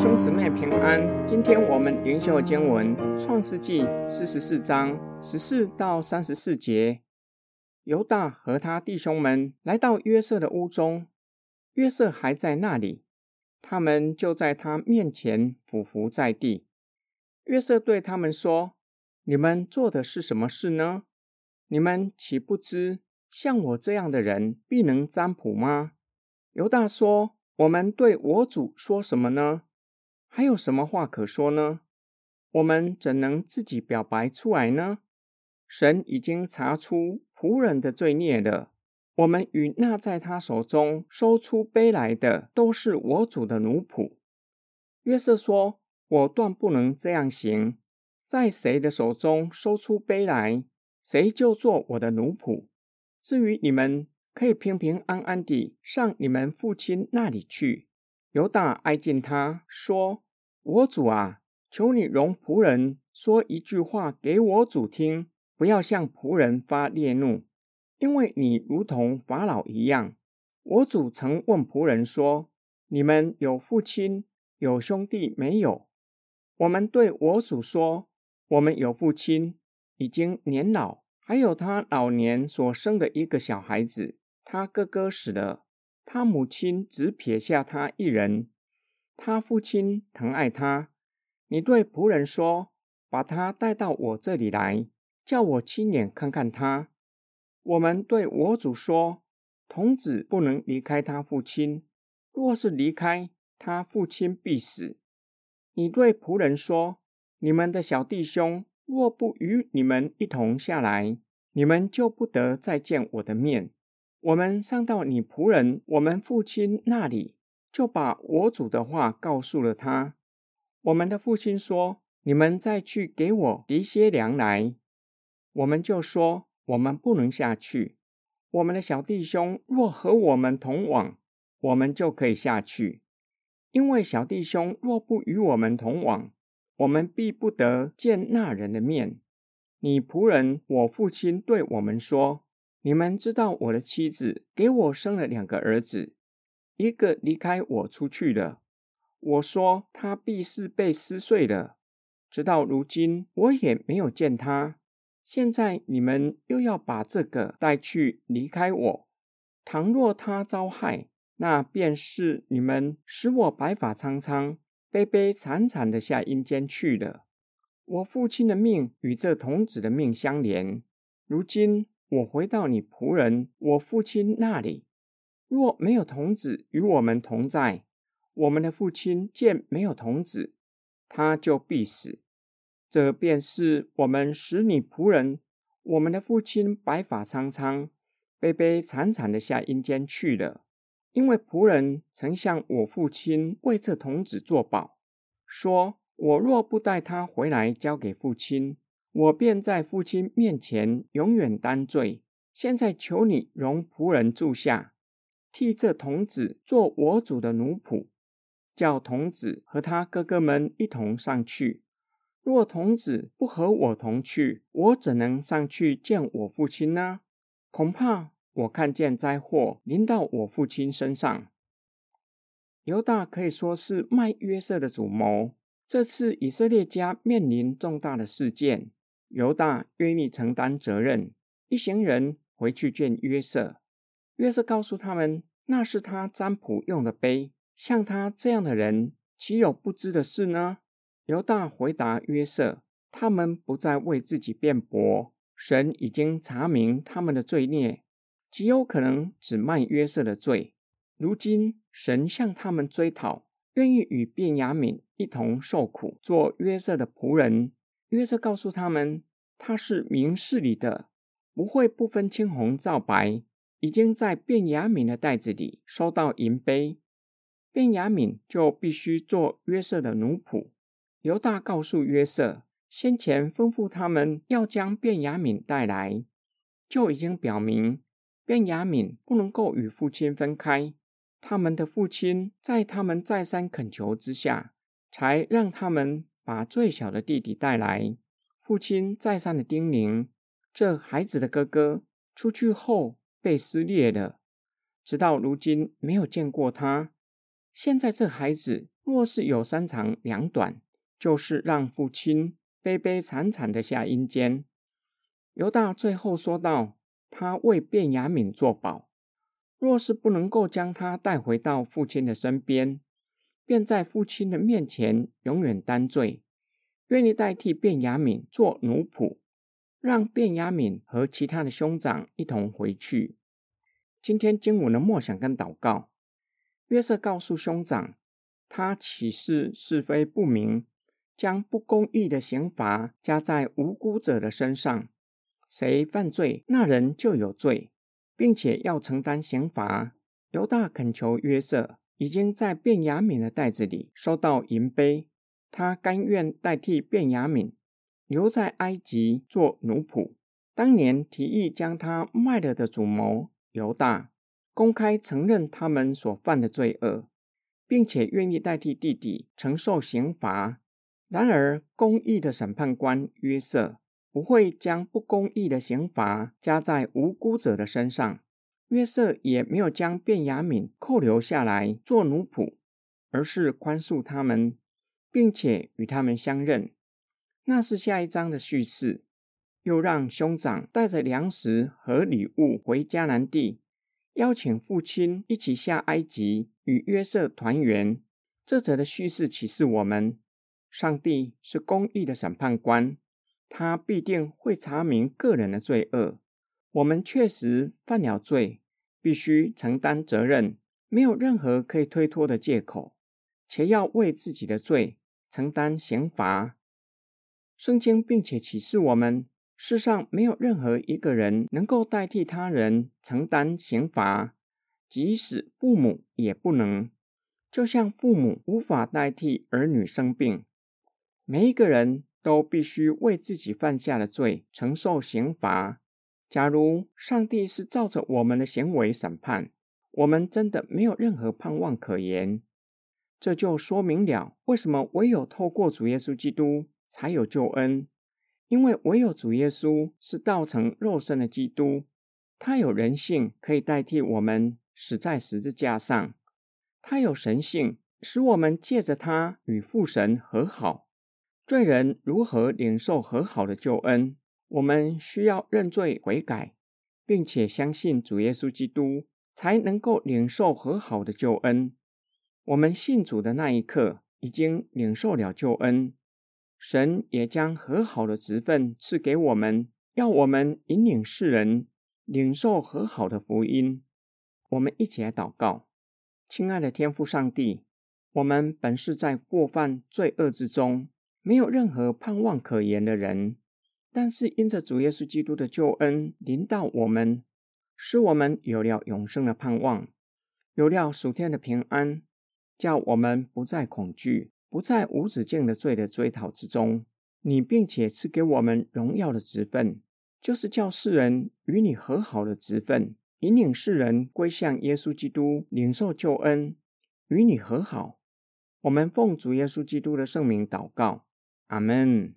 兄姊妹平安，今天我们灵修经文创世纪四十四章十四到三十四节。犹大和他弟兄们来到约瑟的屋中，约瑟还在那里，他们就在他面前俯伏在地。约瑟对他们说：“你们做的是什么事呢？你们岂不知像我这样的人必能占卜吗？”犹大说：“我们对我主说什么呢？还有什么话可说呢？我们怎能自己表白出来呢？神已经查出仆人的罪孽了。我们与那在他手中收出杯来的，都是我主的奴仆。”约瑟说：“我断不能这样行，在谁的手中收出杯来，谁就做我的奴仆。至于你们，”可以平平安安地上你们父亲那里去。犹大挨近他说：“我主啊，求你容仆人说一句话给我主听，不要向仆人发烈怒，因为你如同法老一样。我主曾问仆人说：你们有父亲有兄弟没有？我们对我主说：我们有父亲，已经年老，还有他老年所生的一个小孩子。”他哥哥死了，他母亲只撇下他一人。他父亲疼爱他。你对仆人说：“把他带到我这里来，叫我亲眼看看他。”我们对我主说：“童子不能离开他父亲，若是离开，他父亲必死。”你对仆人说：“你们的小弟兄若不与你们一同下来，你们就不得再见我的面。”我们上到你仆人我们父亲那里，就把我主的话告诉了他。我们的父亲说：“你们再去给我提些粮来。”我们就说：“我们不能下去。我们的小弟兄若和我们同往，我们就可以下去。因为小弟兄若不与我们同往，我们必不得见那人的面。”你仆人我父亲对我们说。你们知道我的妻子给我生了两个儿子，一个离开我出去了。我说他必是被撕碎了。直到如今，我也没有见他。现在你们又要把这个带去离开我。倘若他遭害，那便是你们使我白发苍苍、悲悲惨惨的下阴间去了。我父亲的命与这童子的命相连。如今。我回到你仆人我父亲那里，若没有童子与我们同在，我们的父亲见没有童子，他就必死。这便是我们使你仆人我们的父亲白发苍苍、悲悲惨惨的下阴间去了，因为仆人曾向我父亲为这童子作保，说我若不带他回来交给父亲。我便在父亲面前永远担罪。现在求你容仆人住下，替这童子做我主的奴仆，叫童子和他哥哥们一同上去。若童子不和我同去，我怎能上去见我父亲呢？恐怕我看见灾祸临到我父亲身上。犹大可以说是卖约瑟的主谋。这次以色列家面临重大的事件。犹大愿意承担责任，一行人回去见约瑟。约瑟告诉他们，那是他占卜用的杯。像他这样的人，岂有不知的事呢？犹大回答约瑟：“他们不再为自己辩驳，神已经查明他们的罪孽，极有可能只卖约瑟的罪。如今神向他们追讨，愿意与便雅悯一同受苦，做约瑟的仆人。”约瑟告诉他们，他是明事理的，不会不分青红皂白。已经在卞雅敏的袋子里收到银杯，卞雅敏就必须做约瑟的奴仆。犹大告诉约瑟，先前吩咐他们要将卞雅敏带来，就已经表明卞雅敏不能够与父亲分开。他们的父亲在他们再三恳求之下，才让他们。把最小的弟弟带来，父亲再三的叮咛，这孩子的哥哥出去后被撕裂了，直到如今没有见过他。现在这孩子若是有三长两短，就是让父亲悲悲惨惨的下阴间。犹大最后说道：“他为卞雅敏作保，若是不能够将他带回到父亲的身边，便在父亲的面前永远担罪，愿意代替卞雅敏做奴仆，让卞雅敏和其他的兄长一同回去。”今天经文的默想跟祷告，约瑟告诉兄长，他岂是是非不明，将不公义的刑罚加在无辜者的身上。谁犯罪，那人就有罪，并且要承担刑罚。犹大恳求约瑟，已经在卞雅敏的袋子里收到银杯，他甘愿代替卞雅敏留在埃及做奴仆。当年提议将他卖了的主谋犹大，公开承认他们所犯的罪恶，并且愿意代替弟弟承受刑罚。然而，公义的审判官约瑟。不会将不公义的刑罚加在无辜者的身上。约瑟也没有将卞雅敏扣留下来做奴仆，而是宽恕他们，并且与他们相认。那是下一章的叙事。又让兄长带着粮食和礼物回迦南地，邀请父亲一起下埃及与约瑟团圆。这则的叙事启示我们：上帝是公义的审判官。他必定会查明个人的罪恶。我们确实犯了罪，必须承担责任，没有任何可以推脱的借口，且要为自己的罪承担刑罚。圣经并且启示我们：世上没有任何一个人能够代替他人承担刑罚，即使父母也不能。就像父母无法代替儿女生病，每一个人。都必须为自己犯下的罪承受刑罚。假如上帝是照着我们的行为审判，我们真的没有任何盼望可言。这就说明了为什么唯有透过主耶稣基督才有救恩，因为唯有主耶稣是道成肉身的基督，他有人性可以代替我们死在十字架上，他有神性使我们借着他与父神和好。罪人如何领受和好的救恩？我们需要认罪悔改，并且相信主耶稣基督，才能够领受和好的救恩。我们信主的那一刻，已经领受了救恩，神也将和好的职分赐给我们，要我们引领世人领受和好的福音。我们一起来祷告：亲爱的天父上帝，我们本是在过犯罪恶之中。没有任何盼望可言的人，但是因着主耶稣基督的救恩临到我们，使我们有了永生的盼望，有了属天的平安，叫我们不再恐惧，不再无止境的罪的追讨之中。你并且赐给我们荣耀的职分，就是叫世人与你和好的职分，引领世人归向耶稣基督，领受救恩，与你和好。我们奉主耶稣基督的圣名祷告。阿门。